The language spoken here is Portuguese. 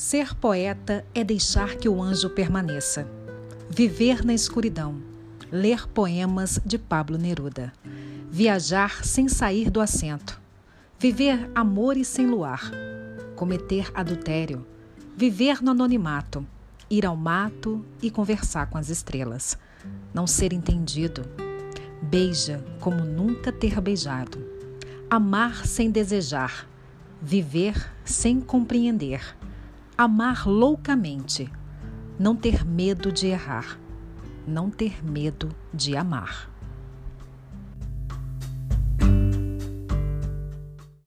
Ser poeta é deixar que o anjo permaneça. Viver na escuridão. Ler poemas de Pablo Neruda. Viajar sem sair do assento. Viver amores sem luar. Cometer adultério. Viver no anonimato. Ir ao mato e conversar com as estrelas. Não ser entendido. Beija como nunca ter beijado. Amar sem desejar. Viver sem compreender amar loucamente, não ter medo de errar, não ter medo de amar.